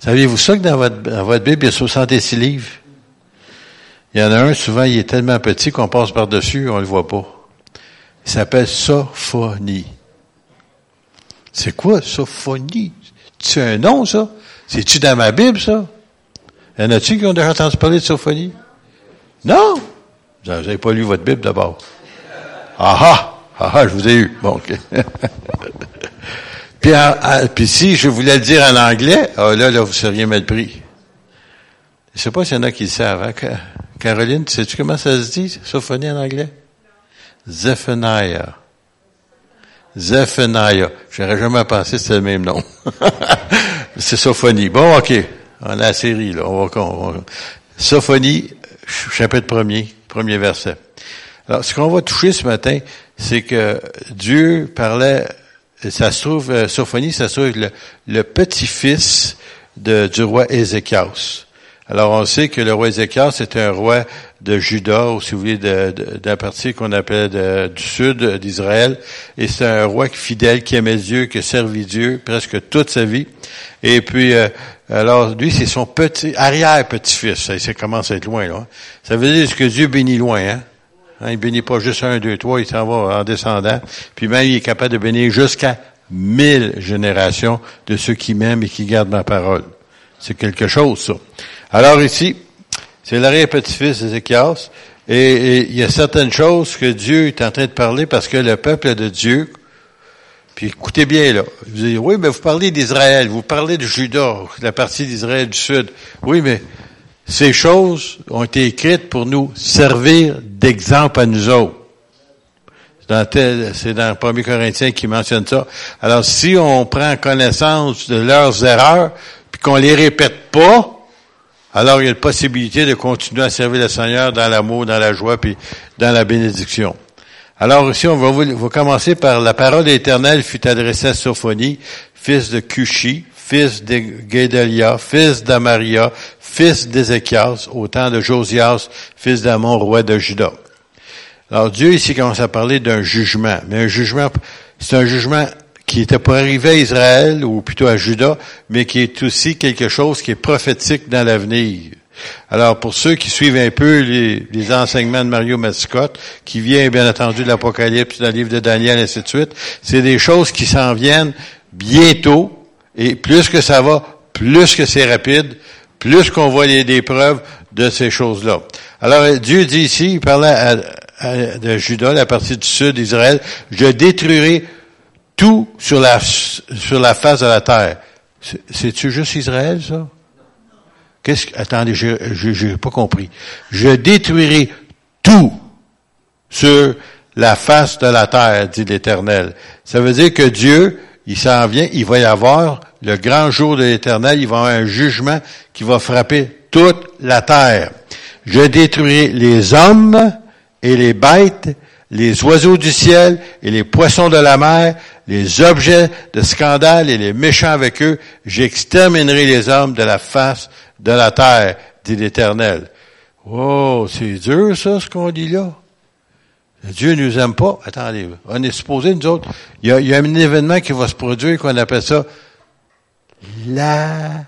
Saviez-vous ça que dans votre, dans votre Bible, il y a 66 livres? Il y en a un, souvent, il est tellement petit qu'on passe par-dessus, on le voit pas. Il s'appelle Sophonie. C'est quoi, Sophonie? C'est un nom, ça? C'est-tu dans ma Bible, ça? Y en a-tu qui ont déjà entendu parler de Sophonie? Non! Vous n'avez pas lu votre Bible d'abord. Ah ah! Ah ah, je vous ai eu. Bon, OK. puis, puis si je voulais le dire en anglais, ah, là, là, vous seriez mal pris. Je sais pas s'il y en a qui le savent. Hein? Caroline, sais-tu comment ça se dit, Sophonie en anglais? Zephaniah. Zephaniah. J'aurais jamais pensé que c'était le même nom. c'est Sophonie. Bon, OK. On a la série, là. On va, on va. Sophonie, chapitre premier, premier verset. Alors, ce qu'on va toucher ce matin, c'est que Dieu parlait, ça se trouve, euh, Sophonie, ça se trouve le, le petit-fils du roi Ézéchias. Alors, on sait que le roi Ézéchias était un roi de Juda, ou si vous voulez, d'un parti qu'on appelait du sud d'Israël. Et c'est un roi fidèle qui aimait Dieu, qui servit Dieu presque toute sa vie. Et puis, euh, alors, lui, c'est son petit, arrière-petit-fils. Ça, commence à être loin, là. Ça veut dire que Dieu bénit loin, hein? Hein il bénit pas juste un, deux, trois, il s'en va en descendant. Puis même, il est capable de bénir jusqu'à mille générations de ceux qui m'aiment et qui gardent ma parole. C'est quelque chose, ça. Alors ici, c'est l'arrière-petit-fils d'Ézéchias, et, il y a certaines choses que Dieu est en train de parler parce que le peuple de Dieu, puis écoutez bien là, vous dites, oui, mais vous parlez d'Israël, vous parlez de Juda, la partie d'Israël du Sud. Oui, mais ces choses ont été écrites pour nous servir d'exemple à nous autres. C'est dans 1 Corinthiens qui mentionne ça. Alors, si on prend connaissance de leurs erreurs, puis qu'on les répète pas, alors il y a une possibilité de continuer à servir le Seigneur dans l'amour, dans la joie, puis dans la bénédiction. Alors ici, on va, vous, commencer par la parole éternelle fut adressée à Sophonie, fils de Cushi, fils de Guédelia, fils d'Amaria, fils d'Ézéchias, au temps de Josias, fils d'Amon, roi de Juda. Alors Dieu ici commence à parler d'un jugement, mais un jugement, c'est un jugement qui était pour arriver à Israël, ou plutôt à Juda, mais qui est aussi quelque chose qui est prophétique dans l'avenir. Alors, pour ceux qui suivent un peu les, enseignements de Mario Mascotte, qui vient bien entendu de l'Apocalypse, dans le livre de Daniel, et ainsi de suite, c'est des choses qui s'en viennent bientôt, et plus que ça va, plus que c'est rapide, plus qu'on voit les, des preuves de ces choses-là. Alors, Dieu dit ici, il parlait à, de Juda, la partie du sud d'Israël, je détruirai tout sur la, sur la face de la terre. C'est-tu juste Israël, ça? Qu'est-ce que, attendez, je, n'ai pas compris. Je détruirai tout sur la face de la terre, dit l'Éternel. Ça veut dire que Dieu, il s'en vient, il va y avoir le grand jour de l'Éternel, il va y avoir un jugement qui va frapper toute la terre. Je détruirai les hommes et les bêtes, les oiseaux du ciel et les poissons de la mer, les objets de scandale et les méchants avec eux, j'exterminerai les hommes de la face de la terre, dit l'Éternel. Oh, c'est dur ça, ce qu'on dit là. Dieu nous aime pas. Attendez, on est supposé, nous autres, il y, a, il y a un événement qui va se produire qu'on appelle ça la...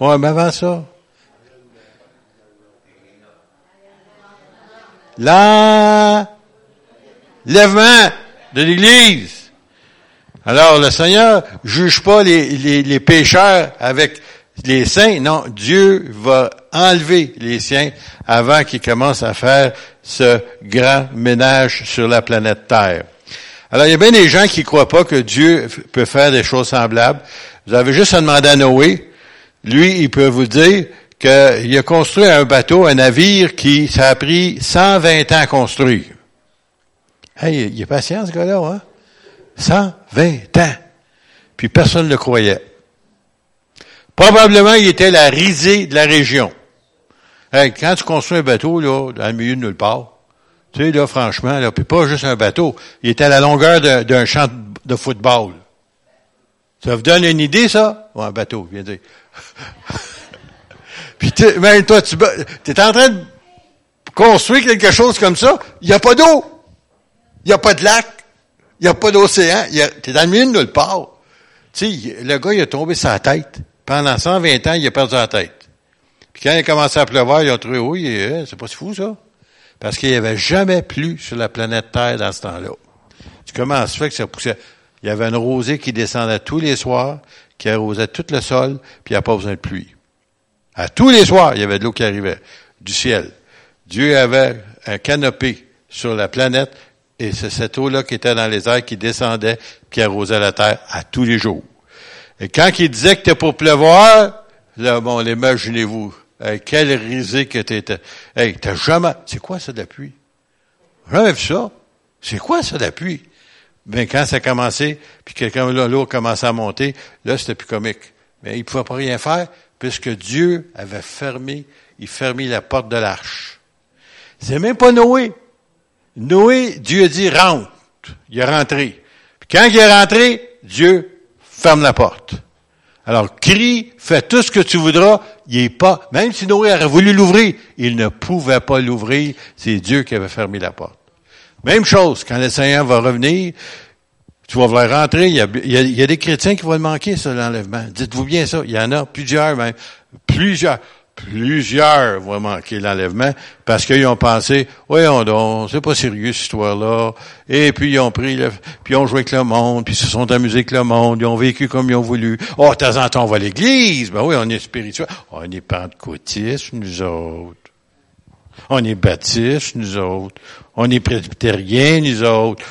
Ouais, mais avant ça. La lèvement de l'Église. Alors, le Seigneur juge pas les, les, pécheurs avec les saints. Non, Dieu va enlever les siens avant qu'il commence à faire ce grand ménage sur la planète Terre. Alors, il y a bien des gens qui croient pas que Dieu peut faire des choses semblables. Vous avez juste à demander à Noé. Lui, il peut vous dire qu'il a construit un bateau, un navire qui, ça a pris 120 ans à construire. Hey, il est patient, ce gars-là, hein? 120 ans. Puis personne ne le croyait. Probablement, il était la risée de la région. Hey, quand tu construis un bateau, là, dans le milieu de nulle part, tu sais, là, franchement, là, puis pas juste un bateau, il était à la longueur d'un champ de football. Ça vous donne une idée, ça? Ou un bateau, viens dire. puis, même toi, tu es en train de construire quelque chose comme ça, il n'y a pas d'eau. Il n'y a pas de lac. Il n'y a pas d'océan. Tu es dans le milieu de nulle part. Tu sais, le gars, il a tombé sa tête. Pendant 120 ans, il a perdu la tête. Puis quand il a commencé à pleuvoir, ils ont trouvé, oui, eh, c'est pas si fou, ça. Parce qu'il n'y avait jamais plu sur la planète Terre dans ce temps-là. Tu comment ça fait que ça poussait? Il y avait une rosée qui descendait tous les soirs, qui arrosait tout le sol, puis il n'y a pas besoin de pluie. À tous les soirs, il y avait de l'eau qui arrivait du ciel. Dieu avait un canopé sur la planète, et c'est cette eau-là qui était dans les airs qui descendait, qui arrosait la terre à tous les jours. Et quand il disait que t'es pour pleuvoir, là, bon, imaginez-vous, quelle risée que t'étais. Hey, t'as jamais, c'est quoi ça de la? Jamais vu ça. C'est quoi ça la pluie? Ben, quand ça a commencé, puis quelqu'un, là, l'eau commençait à monter, là, c'était plus comique. Mais il pouvait pas rien faire, puisque Dieu avait fermé, il fermé la porte de l'arche. C'est même pas Noé. Noé, Dieu a dit rentre. Il est rentré. Puis quand il est rentré, Dieu ferme la porte. Alors, crie, fais tout ce que tu voudras, il est pas, même si Noé aurait voulu l'ouvrir, il ne pouvait pas l'ouvrir, c'est Dieu qui avait fermé la porte. Même chose, quand le Seigneur va revenir, tu vas vouloir rentrer, il y a, des chrétiens qui vont le manquer, ça, l'enlèvement. Dites-vous bien ça, il y en a plusieurs même, plusieurs plusieurs vont manquer l'enlèvement parce qu'ils ont pensé, voyons donc, c'est pas sérieux cette histoire-là. Et puis ils ont pris, le, puis ils ont joué avec le monde, puis ils se sont amusés avec le monde, ils ont vécu comme ils ont voulu. Oh, de temps en temps, on va à l'église. Ben oui, on est spirituel. On est pentecôtistes, nous autres. On est baptistes, nous autres. On est presbytériens, nous autres.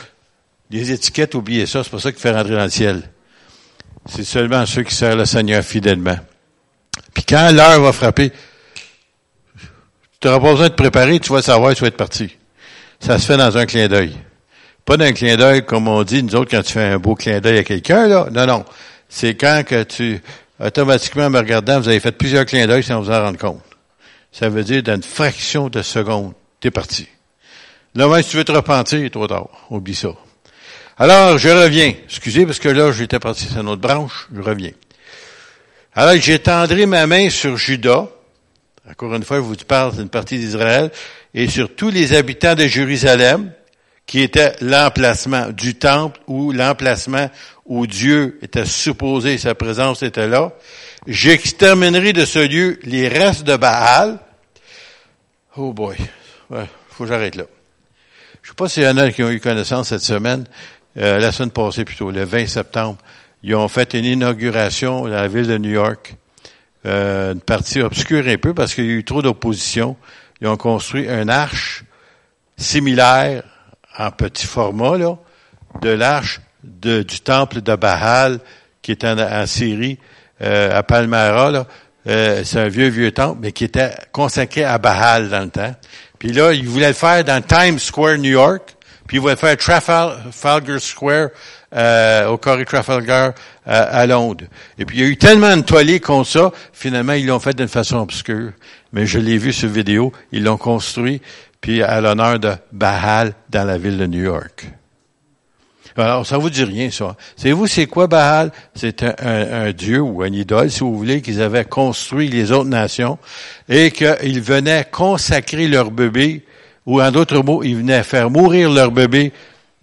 Les étiquettes, oubliez ça, c'est pas ça qui fait rentrer dans le ciel. C'est seulement ceux qui servent le Seigneur fidèlement. Puis quand l'heure va frapper, tu n'auras pas besoin de te préparer, tu vas savoir, tu vas être parti. Ça se fait dans un clin d'œil. Pas d'un clin d'œil, comme on dit, nous autres, quand tu fais un beau clin d'œil à quelqu'un, là. Non, non. C'est quand que tu, automatiquement, en me regardant, vous avez fait plusieurs clins d'œil sans vous en rendre compte. Ça veut dire, dans une fraction de seconde, t'es parti. Là, même si tu veux te repentir, trop tard. Oublie ça. Alors, je reviens. Excusez, parce que là, j'étais parti sur une autre branche. Je reviens. Alors, j'étendrai ma main sur Judas. Encore une fois, je vous parle d'une partie d'Israël. Et sur tous les habitants de Jérusalem, qui était l'emplacement du temple ou l'emplacement où Dieu était supposé, sa présence était là. J'exterminerai de ce lieu les restes de Baal. Oh boy. Ouais, faut que j'arrête là. Je sais pas s'il y en a qui ont eu connaissance cette semaine, euh, la semaine passée plutôt, le 20 septembre. Ils ont fait une inauguration dans la ville de New York. Euh, une partie obscure un peu parce qu'il y a eu trop d'opposition. Ils ont construit un arche similaire en petit format là, de l'arche du temple de Baal qui est en, Syrie, euh, à Palmyra. Là. Euh, c'est un vieux, vieux temple, mais qui était consacré à Baal dans le temps. Puis là, ils voulaient le faire dans Times Square, New York, puis ils voulaient faire Trafalgar Square euh, au Corée Trafalgar euh, à Londres. Et puis il y a eu tellement de toilettes contre ça, finalement ils l'ont fait d'une façon obscure. Mais je l'ai vu sur vidéo, ils l'ont construit, puis à l'honneur de Bahal dans la ville de New York. Alors, ça vous dit rien, ça. Savez-vous, c'est quoi Baal? C'est un, un, dieu ou un idole, si vous voulez, qu'ils avaient construit les autres nations et qu'ils venaient consacrer leur bébé, ou en d'autres mots, ils venaient faire mourir leur bébé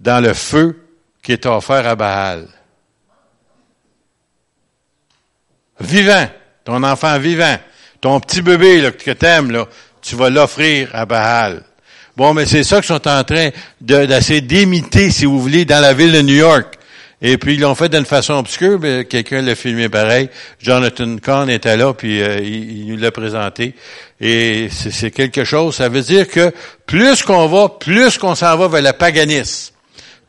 dans le feu qui est offert à Baal. Vivant, ton enfant vivant, ton petit bébé là, que t'aimes, là, tu vas l'offrir à Baal. Bon, mais c'est ça qu'ils sont en train d'essayer d'imiter, si vous voulez, dans la ville de New York. Et puis ils l'ont fait d'une façon obscure, mais quelqu'un l'a filmé pareil. Jonathan Kahn était là, puis euh, il, il, nous l'a présenté. Et c'est quelque chose, ça veut dire que plus qu'on va, plus qu'on s'en va vers le paganisme.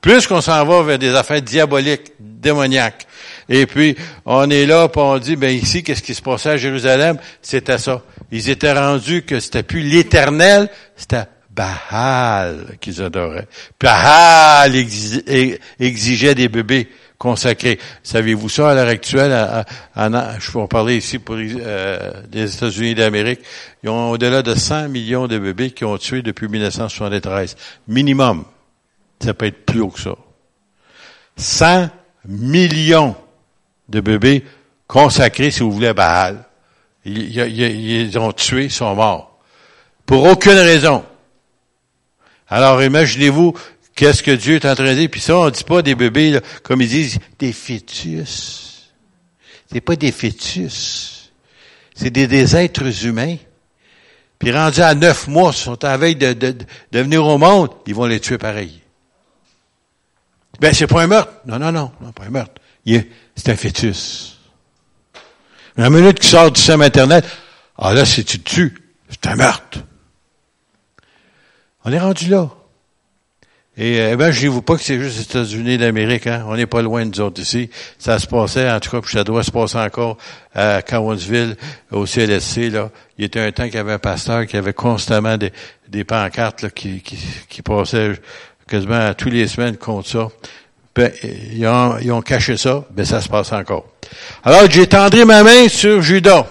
Plus qu'on s'en va vers des affaires diaboliques, démoniaques. Et puis, on est là, puis on dit, ben ici, qu'est-ce qui se passait à Jérusalem? C'était ça. Ils étaient rendus que c'était plus l'éternel, c'était Baal qu'ils adoraient. Baal exigeait des bébés consacrés. Savez-vous ça à l'heure actuelle? je peux en parler ici pour euh, les États-Unis d'Amérique. Ils ont au-delà de 100 millions de bébés qui ont tué depuis 1973. Minimum. Ça peut être plus haut que ça. 100 millions de bébés consacrés, si vous voulez, à Baal. Ils, ils, ont tué, ils sont morts. Pour aucune raison. Alors imaginez-vous qu'est-ce que Dieu est en train de dire? Puis ça, on ne dit pas des bébés, comme ils disent, des fœtus. C'est pas des fœtus. C'est des, des êtres humains. Puis rendus à neuf mois, ils sont à veille de, de, de venir au monde, ils vont les tuer pareil. Ben, c'est pas un meurtre. Non, non, non, non, pas un meurtre. C'est un fœtus. La minute qu'il sort du système Internet, ah là, si tu te tues, c'est un meurtre. On est rendu là. Et euh, ben, je vous pas que c'est juste les États-Unis d'Amérique. Hein? On n'est pas loin nous autres ici. Ça se passait, en tout cas, puis ça doit se passer encore à Cowansville, au CLSC. Là. Il y était un temps qu'il y avait un pasteur qui avait constamment des, des pancartes là, qui, qui, qui passaient quasiment tous les semaines contre ça. Ben, ils, ont, caché ça, ben ça se passe encore. Alors j'étendrai ma main sur Judas,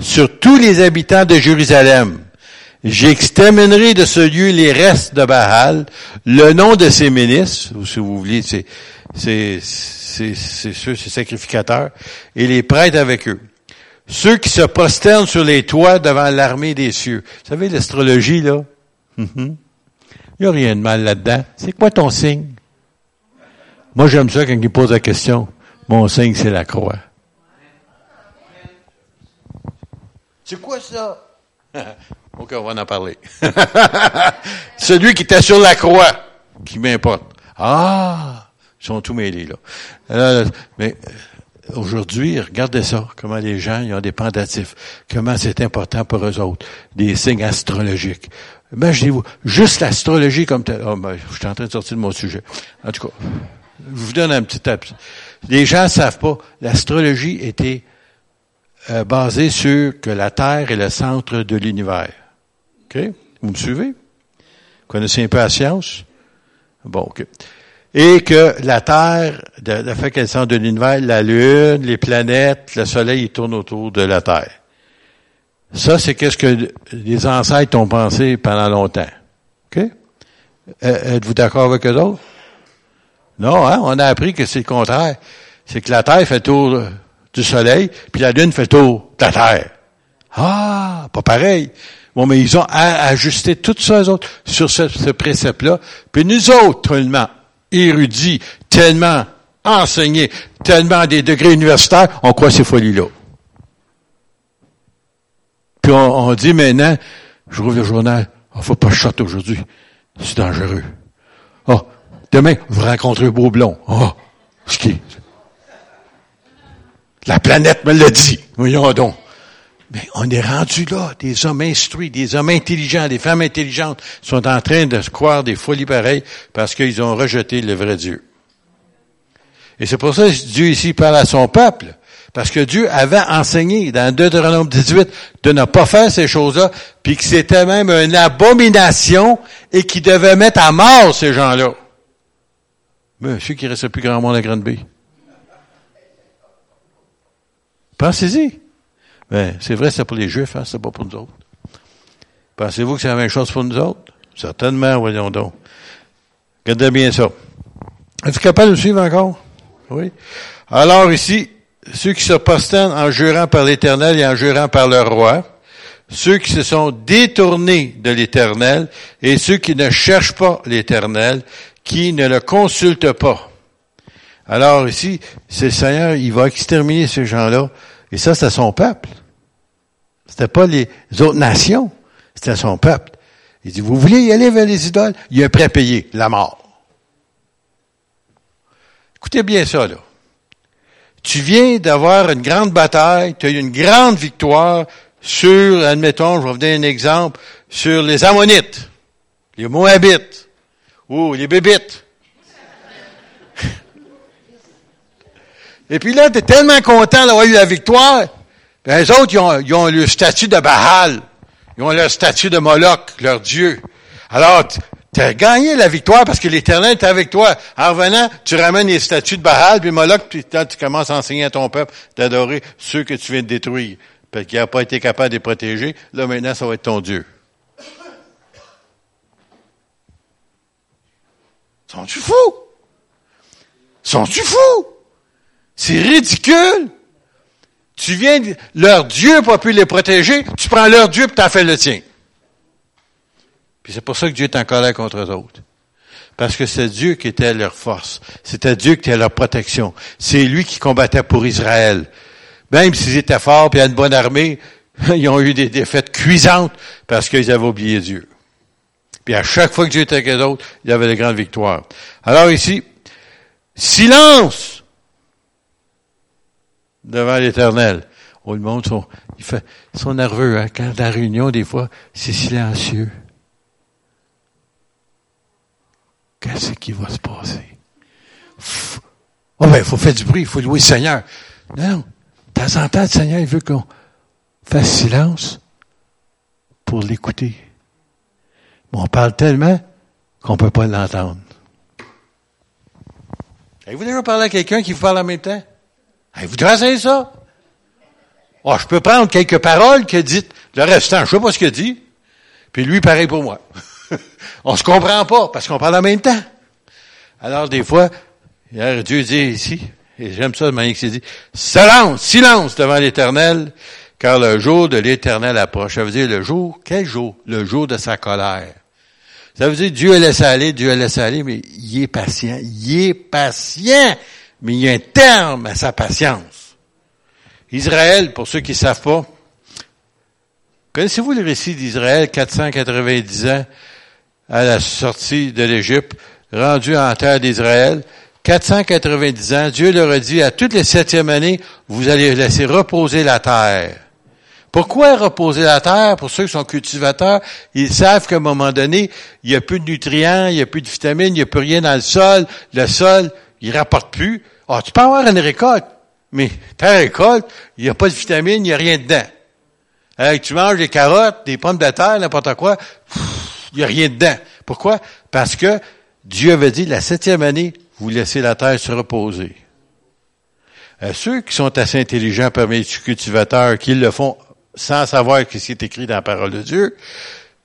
sur tous les habitants de Jérusalem. J'exterminerai de ce lieu les restes de Baal, le nom de ses ministres, ou si vous voulez, c'est, c'est, ceux, ces sacrificateurs, et les prêtres avec eux. Ceux qui se prosternent sur les toits devant l'armée des cieux. Vous savez, l'astrologie, là? Mhm. Il n'y a rien de mal là-dedans. C'est quoi ton signe? Moi, j'aime ça quand il pose la question. Mon signe, c'est la croix. C'est quoi ça? ok, on va en parler. Celui qui était sur la croix, qui m'importe. Ah! Ils sont tous mêlés, là. mais euh, aujourd'hui, regardez ça, comment les gens ils ont des pendatifs, comment c'est important pour eux autres, des signes astrologiques. Imaginez-vous, juste l'astrologie comme tel. Oh, ben, je suis en train de sortir de mon sujet. En tout cas, je vous donne un petit tape. Les gens ne savent pas, l'astrologie était euh, basée sur que la Terre est le centre de l'univers. OK? Vous me suivez? Vous connaissez un peu la science? Bon, OK. Et que la Terre, le fait qu'elle est le centre de l'univers, la Lune, les planètes, le Soleil, ils tournent autour de la Terre. Ça, c'est qu'est-ce que les ancêtres ont pensé pendant longtemps. OK? Euh, êtes-vous d'accord avec eux autres? Non, hein? On a appris que c'est le contraire. C'est que la Terre fait tour du Soleil, puis la Lune fait tour de la Terre. Ah, pas pareil. Bon, mais ils ont ajusté tout ça, eux autres, sur ce, ce précepte-là. Puis nous autres, tellement érudits, tellement enseignés, tellement des degrés universitaires, on croit ces folies-là. Puis on, dit maintenant, je rouvre le journal, il oh, faut pas shot aujourd'hui. C'est dangereux. Oh, demain, vous rencontrez beau blond. Oh, qui La planète me l'a dit. Voyons donc. Mais on est rendu là, des hommes instruits, des hommes intelligents, des femmes intelligentes sont en train de croire des folies pareilles parce qu'ils ont rejeté le vrai Dieu. Et c'est pour ça que Dieu ici parle à son peuple. Parce que Dieu avait enseigné dans Deutéronome 18 de ne pas faire ces choses-là, puis que c'était même une abomination et qu'il devait mettre à mort ces gens-là. Sais qu'il reste plus grand monde à Grande Bay. Pensez-y. Ben, c'est vrai, c'est pour les Juifs, hein, c'est pas pour nous autres. Pensez-vous que c'est la même chose pour nous autres? Certainement, voyons donc. Regardez bien ça. Êtes-vous capable de suivre encore? Oui. Alors ici, ceux qui se prosternent en jurant par l'Éternel et en jurant par leur roi, ceux qui se sont détournés de l'Éternel et ceux qui ne cherchent pas l'Éternel, qui ne le consultent pas. Alors ici, c'est le Seigneur, il va exterminer ces gens-là, et ça, c'est son peuple. C'était pas les autres nations, c'était son peuple. Il dit, vous voulez y aller vers les idoles? Il est prêt à payer la mort. Écoutez bien ça, là. Tu viens d'avoir une grande bataille, tu as eu une grande victoire sur, admettons, je vais vous donner un exemple, sur les Ammonites, les Moabites, ou les Bébites. Et puis là, tu tellement content d'avoir eu la victoire. Ben, les autres, ils ont, ils ont le statut de Baal. Ils ont le statut de Moloch, leur Dieu. Alors, tu as gagné la victoire parce que l'Éternel est avec toi. En revenant, tu ramènes les statues de Baal, puis Moloch, puis tu commences à enseigner à ton peuple d'adorer ceux que tu viens de détruire, parce qu'il n'a pas été capable de les protéger. Là, maintenant, ça va être ton Dieu. Sont-tu fous? Sont-tu fous? C'est ridicule! Tu viens, leur Dieu n'a pas pu les protéger, tu prends leur Dieu et t'en fais le tien. Puis c'est pour ça que Dieu est en colère contre eux autres. Parce que c'est Dieu qui était leur force. C'était Dieu qui était leur protection. C'est lui qui combattait pour Israël. Même s'ils étaient forts et une bonne armée, ils ont eu des défaites cuisantes parce qu'ils avaient oublié Dieu. Puis à chaque fois que Dieu était avec eux autres, il y avait de grandes victoires. Alors ici, silence devant l'éternel. Oh, le monde, sont, sont nerveux, hein? Quand la réunion, des fois, c'est silencieux. Qu'est-ce qui va se passer? Oh ben, il faut faire du bruit, il faut louer le Seigneur. Non, de temps en temps, le Seigneur, il veut qu'on fasse silence pour l'écouter. Mais on parle tellement qu'on ne peut pas l'entendre. Avez-vous déjà parlé à quelqu'un qui vous parle en même temps? Avez-vous déjà essayé ça? Oh, je peux prendre quelques paroles que dit, le restant, je sais pas ce qu'il dit. Puis lui, pareil pour moi. on se comprend pas parce qu'on parle en même temps. Alors, des fois, hier, Dieu dit ici, et j'aime ça de manière qu'il dit, silence, silence devant l'éternel, car le jour de l'éternel approche. Ça veut dire le jour, quel jour? Le jour de sa colère. Ça veut dire Dieu a laissé aller, Dieu a laissé aller, mais il est patient. Il est patient, mais il y a un terme à sa patience. Israël, pour ceux qui ne savent pas, connaissez-vous le récit d'Israël, 490 ans à la sortie de l'Égypte, rendu en terre d'Israël? 490 ans, Dieu leur a dit à toutes les septièmes années, vous allez laisser reposer la terre. Pourquoi reposer la terre? Pour ceux qui sont cultivateurs, ils savent qu'à un moment donné, il n'y a plus de nutriments, il n'y a plus de vitamines, il n'y a plus rien dans le sol. Le sol, il rapporte plus. Ah, tu peux avoir une récolte, mais ta récolte, il n'y a pas de vitamines, il n'y a rien dedans. Tu manges des carottes, des pommes de terre, n'importe quoi, il n'y a rien dedans. Pourquoi? Parce que Dieu avait dit, la septième année, vous laissez la terre se reposer. Euh, ceux qui sont assez intelligents parmi les cultivateurs, qui le font sans savoir ce qui est écrit dans la parole de Dieu,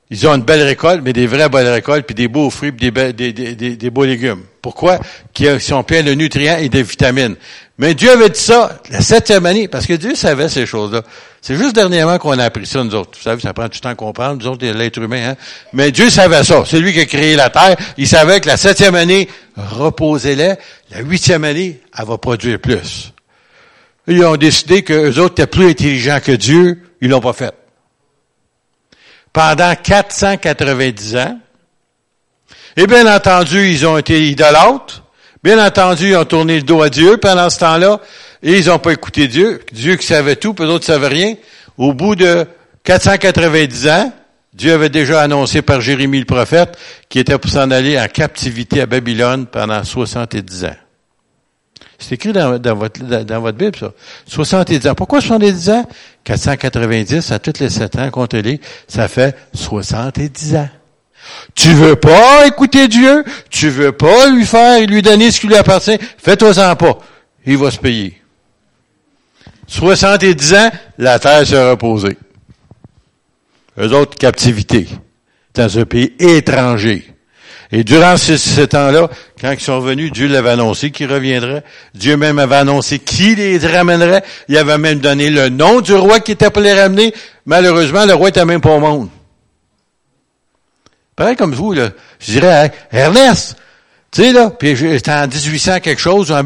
ils ont une belle récolte, mais des vraies bonnes récoltes, puis des beaux fruits, puis des, beaux légumes. Pourquoi? Qui sont pleins de nutriments et de vitamines. Mais Dieu avait dit ça la septième année, parce que Dieu savait ces choses-là. C'est juste dernièrement qu'on a appris ça, nous autres. Vous savez, ça prend du temps à comprendre, nous autres, l'être humain. Hein? Mais Dieu savait ça. C'est lui qui a créé la terre. Il savait que la septième année, reposez-les. La huitième année, elle va produire plus. Ils ont décidé qu'eux autres étaient plus intelligents que Dieu. Ils l'ont pas fait. Pendant 490 ans, et bien entendu, ils ont été idolâtres. Bien entendu, ils ont tourné le dos à Dieu pendant ce temps-là, et ils n'ont pas écouté Dieu. Dieu qui savait tout, puis d'autres ne savaient rien. Au bout de 490 ans, Dieu avait déjà annoncé par Jérémie le prophète qu'il était pour s'en aller en captivité à Babylone pendant 70 ans. C'est écrit dans, votre, dans, votre Bible, ça. 70 ans. Pourquoi 70 ans? 490 à toutes les 7 ans, comptez-les, ça fait 70 ans. Tu veux pas écouter Dieu? Tu veux pas lui faire, lui donner ce qui lui appartient? Fais-toi-en pas. Il va se payer. 70 ans, la terre s'est reposée. Eux autres, captivité. Dans un pays étranger. Et durant ce, temps-là, quand ils sont venus, Dieu l'avait annoncé qu'ils reviendraient. Dieu même avait annoncé qui les ramènerait. Il avait même donné le nom du roi qui était pour les ramener. Malheureusement, le roi était même pas au monde. Pareil comme vous, là. Je dirais, Ernest, tu sais, là, puis j'étais en 1800 quelque chose, ou en,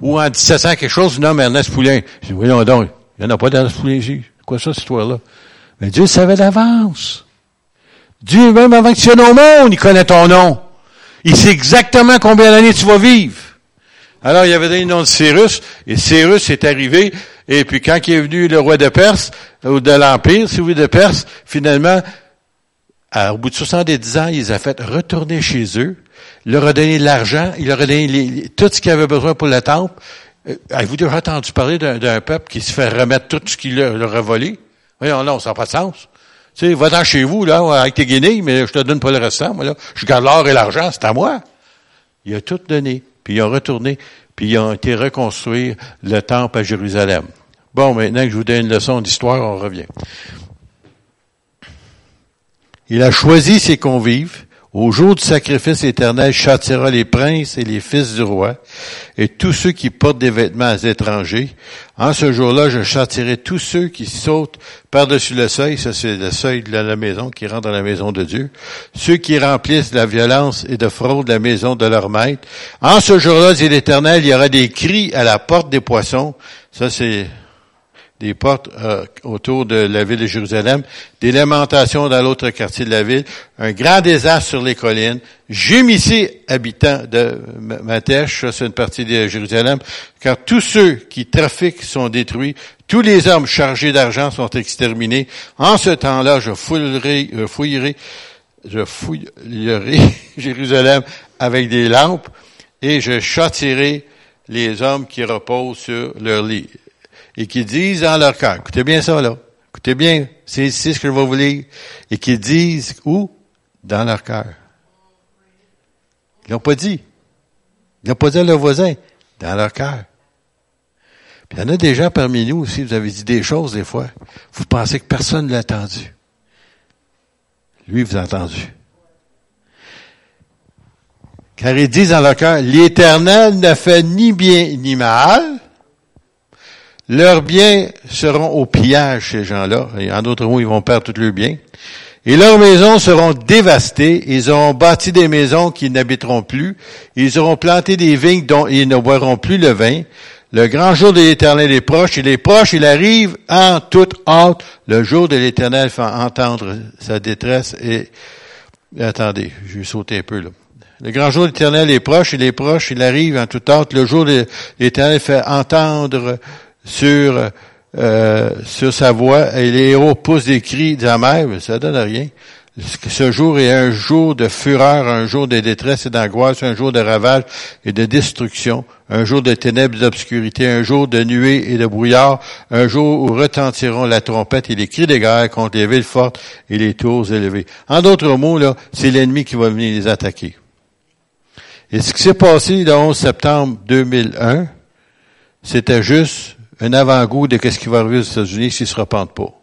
ou en 1700 quelque chose, je nomme Ernest Poulain. Je dis, voyons donc, il n'y en a pas d'Ernest Poulain ici. Quoi ça, cette histoire-là? Mais Dieu savait d'avance. Dieu, même avant que tu viennes au monde, il connaît ton nom. Il sait exactement combien d'années tu vas vivre. Alors, il y avait donné le nom de Cyrus, et Cyrus est arrivé, et puis quand il est venu le roi de Perse, ou de l'Empire, si vous voulez, de Perse, finalement, au bout de 70 ans, il les a fait retourner chez eux, leur a donné de l'argent, il leur a donné tout ce qu'ils avaient besoin pour le temple. Euh, avez-vous déjà entendu parler d'un peuple qui se fait remettre tout ce qu'il leur a volé? Voyons, non, ça n'a pas de sens. Tu sais, va-t'en chez vous, là, avec tes guinées, mais je te donne pas le restant, moi, là. Je garde l'or et l'argent, c'est à moi. Il a tout donné. Puis ils ont retourné, puis ils ont été reconstruire le temple à Jérusalem. Bon, maintenant que je vous donne une leçon d'histoire, on revient. Il a choisi ses convives Au jour du sacrifice éternel, châtira les princes et les fils du roi, et tous ceux qui portent des vêtements étrangers. En ce jour-là, je châtirai tous ceux qui sautent par-dessus le seuil, ça c'est le seuil de la maison, qui rentre dans la maison de Dieu, ceux qui remplissent la violence et de fraude la maison de leur maître. En ce jour-là, dit l'Éternel, il y aura des cris à la porte des poissons. Ça c'est des portes euh, autour de la ville de Jérusalem, des lamentations dans l'autre quartier de la ville, un grand désastre sur les collines. ici, habitants de Matèche, c'est une partie de Jérusalem, car tous ceux qui trafiquent sont détruits, tous les hommes chargés d'argent sont exterminés. En ce temps-là, je fouillerai, je fouillerai, je fouillerai Jérusalem avec des lampes et je châtirai les hommes qui reposent sur leur lit et qui disent dans leur cœur, écoutez bien ça là, écoutez bien, c'est ici ce que je vais vous lire, et qui disent où? Dans leur cœur. Ils n'ont pas dit. Ils n'ont pas dit à leur voisin, dans leur cœur. Puis il y en a des gens parmi nous aussi, vous avez dit des choses des fois. Vous pensez que personne ne l'a entendu. Lui vous a entendu. Car ils disent dans leur cœur, l'Éternel ne fait ni bien ni mal, leurs biens seront au pillage, ces gens-là. En d'autres mots, ils vont perdre tous leurs biens. Et leurs maisons seront dévastées. Ils auront bâti des maisons qu'ils n'habiteront plus. Ils auront planté des vignes dont ils ne boiront plus le vin. Le grand jour de l'Éternel est proche. Il est proche, il arrive en toute hâte. Le jour de l'Éternel fait entendre sa détresse et... Attendez, je vais sauter un peu là. Le grand jour de l'Éternel est proche, il est proche, il arrive en toute hâte. Le jour de l'Éternel fait entendre sur euh, sur sa voix et les héros poussent des cris d'amers, mais ça donne rien. Ce jour est un jour de fureur, un jour de détresse et d'angoisse, un jour de ravage et de destruction, un jour de ténèbres et d'obscurité, un jour de nuées et de brouillard, un jour où retentiront la trompette et les cris de guerre contre les villes fortes et les tours élevées. En d'autres mots, là, c'est l'ennemi qui va venir les attaquer. Et ce qui s'est passé le 11 septembre 2001, c'était juste un avant-goût de ce qui va arriver aux États-Unis s'ils se repentent pas.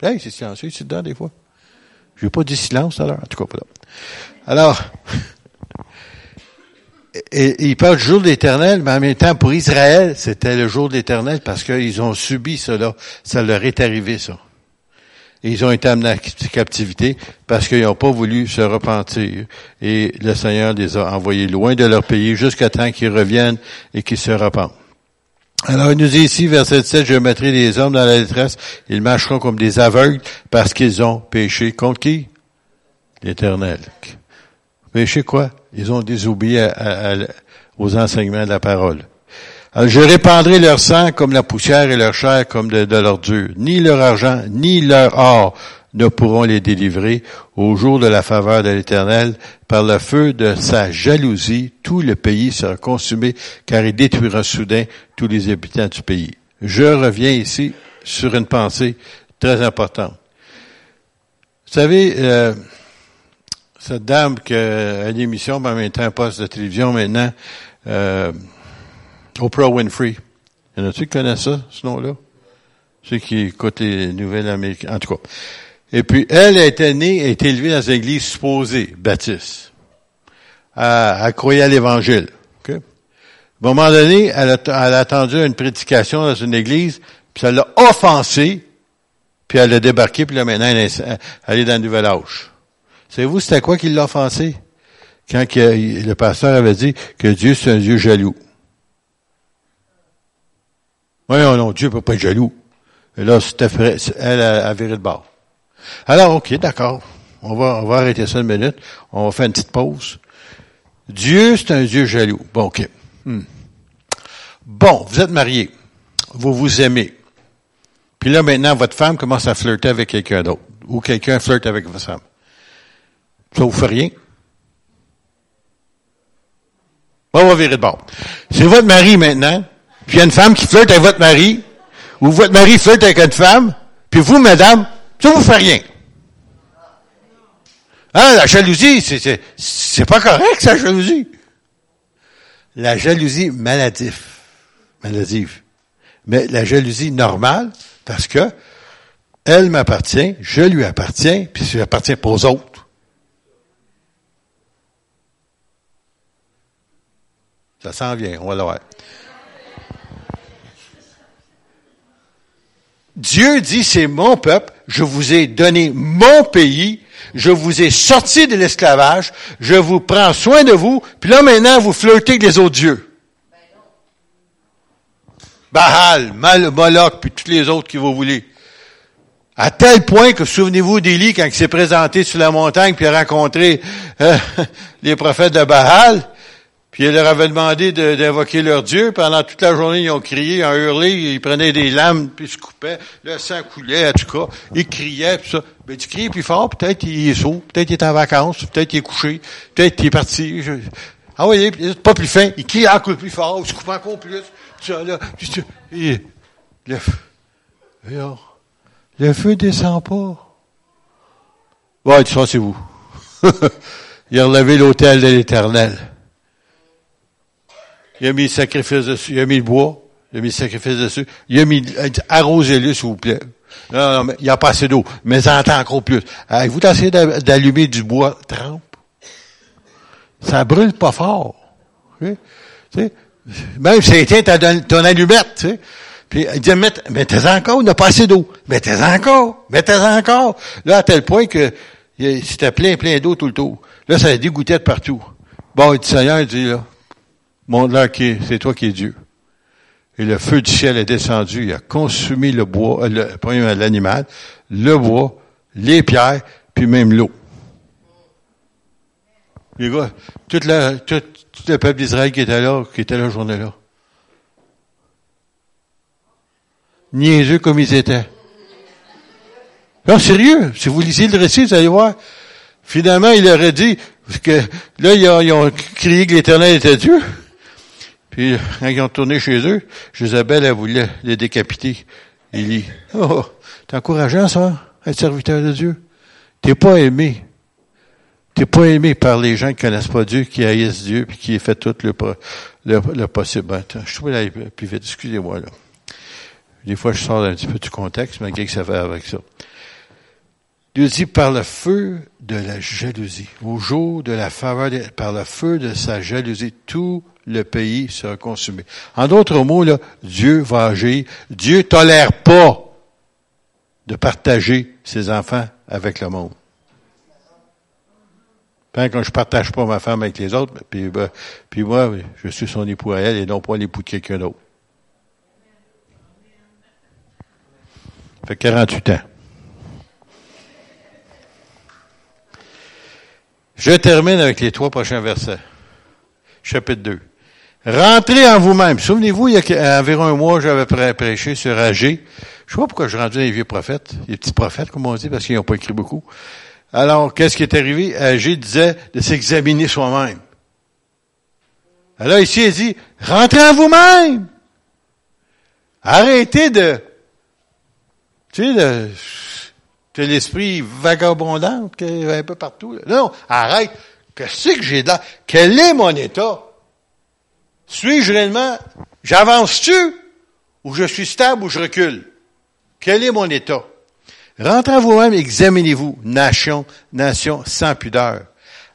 Hey, c'est silencieux ici dedans, des fois. Je n'ai pas dit silence, alors. En tout cas, pas là. Alors, et, il parle du jour de l'éternel, mais en même temps, pour Israël, c'était le jour de l'éternel parce qu'ils ont subi cela. Ça leur est arrivé, ça. Ils ont été amenés à captivité parce qu'ils n'ont pas voulu se repentir. Et le Seigneur les a envoyés loin de leur pays jusqu'à temps qu'ils reviennent et qu'ils se repentent. Alors, il nous dit ici, verset 7, je mettrai les hommes dans la détresse, ils marcheront comme des aveugles parce qu'ils ont péché contre qui? L'éternel. Péché quoi? Ils ont désobéi aux enseignements de la parole. Alors, je répandrai leur sang comme la poussière et leur chair comme de, de l'ordure. Ni leur argent, ni leur or ne pourront les délivrer au jour de la faveur de l'Éternel. Par le feu de sa jalousie, tout le pays sera consumé, car il détruira soudain tous les habitants du pays. Je reviens ici sur une pensée très importante. Vous savez, euh, cette dame qui a une émission, mais en même poste de télévision maintenant, euh, Oprah Winfrey. Y en a-tu qui connaissent ça, ce nom-là? Ceux qui écoutent les nouvelles. En tout cas. Et puis, elle a été née, a été élevée dans une église supposée, baptiste. Elle, croyait à l'évangile. À un moment donné, elle a, elle attendu une prédication dans une église, puis ça l'a offensée, puis elle a débarqué, puis là, maintenant, elle est, dans le nouvel âge. Savez-vous, c'était quoi qui l'a offensé? Quand le pasteur avait dit que Dieu, c'est un Dieu jaloux. Oui, non, non, Dieu peut pas être jaloux. Et là, c'était elle a, viré de bord. Alors, ok, d'accord. On va, on va arrêter ça une minute. On va faire une petite pause. Dieu, c'est un Dieu jaloux. Bon, ok. Hmm. Bon, vous êtes marié. Vous vous aimez. Puis là, maintenant, votre femme commence à flirter avec quelqu'un d'autre. Ou quelqu'un flirte avec votre femme. Ça vous fait rien? On va virer de bord. C'est votre mari maintenant puis il y a une femme qui flirte avec votre mari, ou votre mari flirte avec une femme, puis vous, madame, ça vous fait rien. Hein, la jalousie, c'est, c'est, pas correct, la jalousie. La jalousie maladive, maladive. Mais la jalousie normale, parce que Elle m'appartient, je lui appartiens, puis je appartiens pas aux autres. Ça s'en vient, on va le voir. Dieu dit, c'est mon peuple, je vous ai donné mon pays, je vous ai sorti de l'esclavage, je vous prends soin de vous, puis là maintenant vous flottez avec les autres dieux. Baal, Mal, Moloch, puis tous les autres qui vous voulez. À tel point que souvenez-vous d'Élie quand il s'est présenté sur la montagne puis a rencontré euh, les prophètes de Baal, puis il leur avait demandé d'invoquer leur Dieu. Pendant toute la journée, ils ont crié, ils ont hurlé, ils prenaient des lames, puis se coupaient. Le sang coulait, en tout cas. Ils criaient, puis ça. Ben, tu cries plus fort, peut-être il est saut, peut-être il est en vacances, peut-être il est couché, peut-être il est parti. Ah oui, pas plus fin. Il crie encore plus fort, il se coupe encore plus. Ça, là, puis, le, le feu descend pas. Ouais, ça, c'est vous. il a relevé l'autel de l'éternel. Il a mis le sacrifice dessus. Il a mis le bois. Il a mis le sacrifice dessus. Il a mis, arrosez-le, s'il vous plaît. Non, non, mais il n'y a pas assez d'eau. Mais ça entend encore plus. Avez-vous essayé d'allumer du bois? Trempe? Ça brûle pas fort. Tu sais? Même si c'était ton allumette, tu sais? Puis il dit, mettez encore, il n'a pas assez d'eau. Mettez encore, mettez encore. Là, à tel point que c'était plein, plein d'eau tout le tour. Là, ça dégoûtait de partout. Bon, il dit, Seigneur, il dit, là, montre-leur qui c'est toi qui es Dieu. Et le feu du ciel est descendu, il a consumé le bois, euh, le, l'animal, le bois, les pierres, puis même l'eau. Les gars, la, tout, tout le peuple d'Israël qui était là, qui était là, journée-là. niaiseux comme ils étaient. Non, sérieux, si vous lisez le récit, vous allez voir. Finalement, il aurait dit, que là, ils ont, crié que l'Éternel était Dieu. Puis, quand ils ont tourné chez eux, Josabelle, elle voulait les décapiter. Il dit, oh, t'es encourageant, ça, être serviteur de Dieu. T'es pas aimé. T'es pas aimé par les gens qui connaissent pas Dieu, qui haïssent Dieu, puis qui fait tout le, le, possible. Attends, je trouve là plus vite. Excusez-moi, là. Des fois, je sors un petit peu du contexte, mais que ça va avec ça. Dieu dit par le feu de la jalousie, au jour de la faveur, par le feu de sa jalousie, tout le pays sera consumé. En d'autres mots, là, Dieu va agir. Dieu tolère pas de partager ses enfants avec le monde. Quand je partage pas ma femme avec les autres, puis, ben, puis moi, je suis son époux à elle et non pas l'époux de quelqu'un d'autre. fait 48 ans. Je termine avec les trois prochains versets. Chapitre 2. Rentrez en vous-même. Souvenez-vous, il y a environ un mois, j'avais prêché sur Agé. Je sais pas pourquoi je rendu les vieux prophètes, les petits prophètes, comme on dit, parce qu'ils n'ont pas écrit beaucoup. Alors, qu'est-ce qui est arrivé? Agé disait de s'examiner soi-même. Alors ici, il dit, rentrez en vous-même. Arrêtez de tu sais, l'esprit vagabondant qui est un peu partout. Non, arrête. Qu'est-ce que j'ai là? Quel est mon état? Suis-je réellement, j'avance-tu? Ou je suis stable ou je recule? Quel est mon état? Rentrez en vous-même, examinez-vous, nation, nation sans pudeur,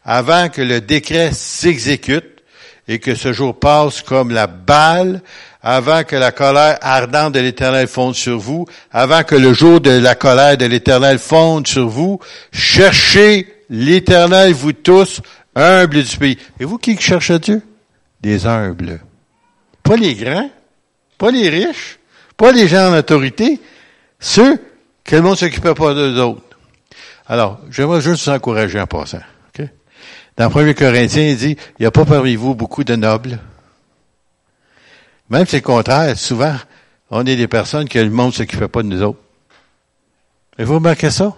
avant que le décret s'exécute et que ce jour passe comme la balle avant que la colère ardente de l'Éternel fonde sur vous, avant que le jour de la colère de l'Éternel fonde sur vous, cherchez l'Éternel, vous tous, humbles du pays. Et vous qui cherchez Dieu? Des humbles. Pas les grands, pas les riches, pas les gens en autorité, ceux que le monde ne s'occupait pas d'eux autres. Alors, j'aimerais juste vous encourager en passant. Dans 1 Corinthiens, il dit, il n'y a pas parmi vous beaucoup de nobles, même si c'est le contraire, souvent, on est des personnes que le monde ne s'occupait pas de nous autres. Et vous remarquez ça?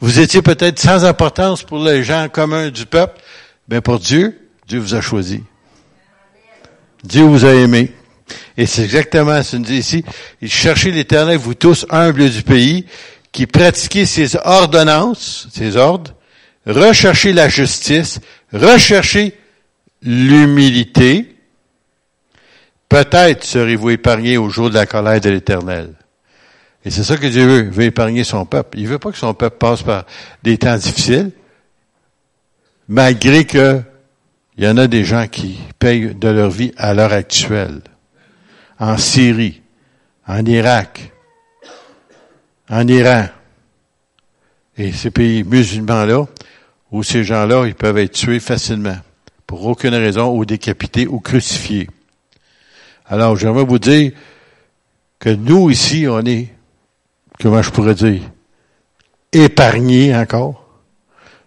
Vous étiez peut-être sans importance pour les gens communs du peuple, mais pour Dieu, Dieu vous a choisi. Dieu vous a aimé. Et c'est exactement ce qu'on dit ici. Cherchez l'éternel, vous tous humbles du pays, qui pratiquez ses ordonnances, ses ordres, recherchez la justice, recherchez l'humilité, Peut-être serez-vous épargné au jour de la colère de l'Éternel. Et c'est ça que Dieu veut. Il veut épargner son peuple. Il veut pas que son peuple passe par des temps difficiles, malgré que il y en a des gens qui payent de leur vie à l'heure actuelle. En Syrie, en Irak, en Iran. Et ces pays musulmans-là, où ces gens-là, ils peuvent être tués facilement, pour aucune raison, ou décapités, ou crucifiés. Alors, j'aimerais vous dire que nous, ici, on est comment je pourrais dire, épargnés encore.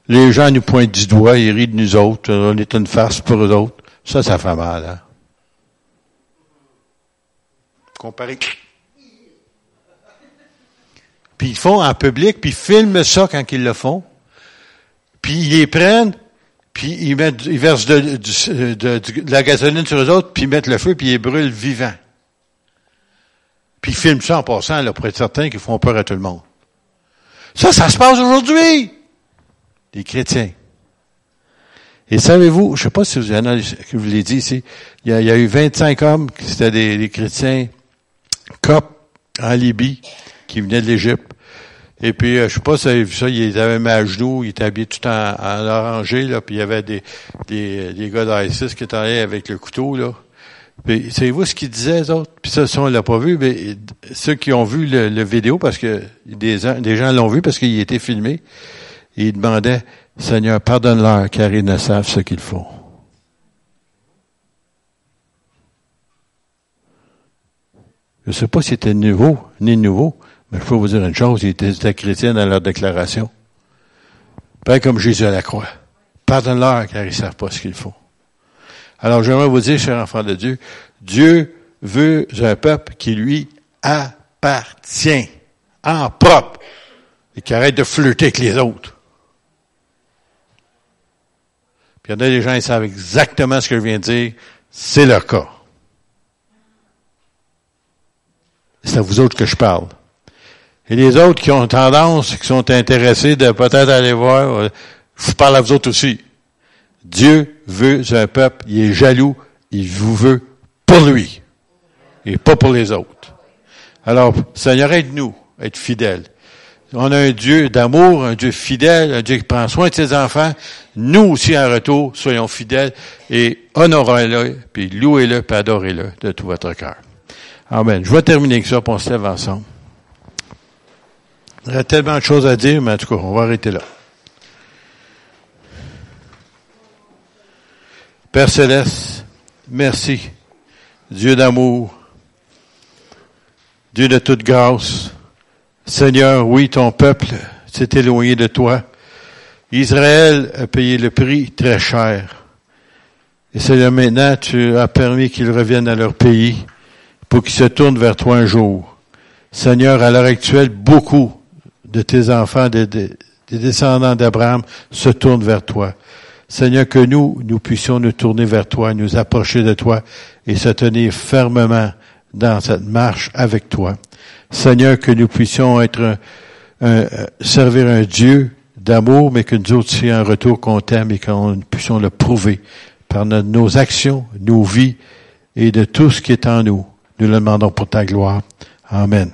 Les gens nous pointent du doigt, ils rient de nous autres, on est une farce pour eux autres. Ça, ça fait mal, hein? Comparé. Puis ils font en public, puis ils filment ça quand ils le font. Puis ils les prennent, puis ils mettent, ils versent de, de la gasoline sur eux autres, puis ils mettent le feu, puis ils brûlent vivants. Puis ils filment ça en passant, là, pour être certains qu'ils font peur à tout le monde. Ça, ça se passe aujourd'hui. Les chrétiens. Et savez-vous, je sais pas si vous, en vous l'ai dit ici, il y, a, il y, a, eu 25 hommes, c'était des, des chrétiens copes en Libye, qui venaient de l'Égypte. Et puis, euh, je sais pas si vous avez vu ça, ils avaient mis à genoux, ils étaient habillés tout en, en orangé, là, puis il y avait des, des, des gars d'ISIS qui étaient allés avec le couteau, là. Puis, savez-vous ce qu'ils disaient, les autres? Puis ça, ça on l'a pas vu, mais ceux qui ont vu le, vidéo, parce que des, des gens l'ont vu parce qu'il était filmé, et ils demandaient, Seigneur, pardonne-leur, car ils ne savent ce qu'ils font. Je ne sais pas si c'était nouveau, ni nouveau, mais je peux vous dire une chose, ils étaient, chrétiens dans leur déclaration. Pas comme Jésus à la croix. Pardonne-leur, car ils ne savent pas ce qu'ils font. Alors j'aimerais vous dire, cher enfant de Dieu, Dieu veut un peuple qui lui appartient en propre et qui arrête de flirter avec les autres. Il y en a des gens qui savent exactement ce que je viens de dire, c'est leur cas. C'est à vous autres que je parle. Et les autres qui ont tendance, qui sont intéressés de peut-être aller voir, euh, je vous parle à vous autres aussi. Dieu veut un peuple, il est jaloux, il vous veut pour lui et pas pour les autres. Alors, Seigneur, aide-nous à être fidèles. On a un Dieu d'amour, un Dieu fidèle, un Dieu qui prend soin de ses enfants. Nous aussi, en retour, soyons fidèles et honorez-le, puis louez-le, puis adorez-le de tout votre cœur. Amen. Je vais terminer avec ça, pour on se lève ensemble. Il y a tellement de choses à dire, mais en tout cas, on va arrêter là. Père céleste, merci, Dieu d'amour, Dieu de toute grâce. Seigneur, oui, ton peuple s'est éloigné de toi. Israël a payé le prix très cher. Et Seigneur, maintenant, tu as permis qu'ils reviennent à leur pays pour qu'ils se tournent vers toi un jour. Seigneur, à l'heure actuelle, beaucoup de tes enfants, des, des descendants d'Abraham, se tournent vers toi. Seigneur, que nous, nous puissions nous tourner vers toi, nous approcher de toi et se tenir fermement dans cette marche avec toi. Seigneur, que nous puissions être un, servir un Dieu d'amour, mais que nous aussi en retour qu'on t'aime et qu'on puissions le prouver par nos actions, nos vies et de tout ce qui est en nous. Nous le demandons pour ta gloire. Amen.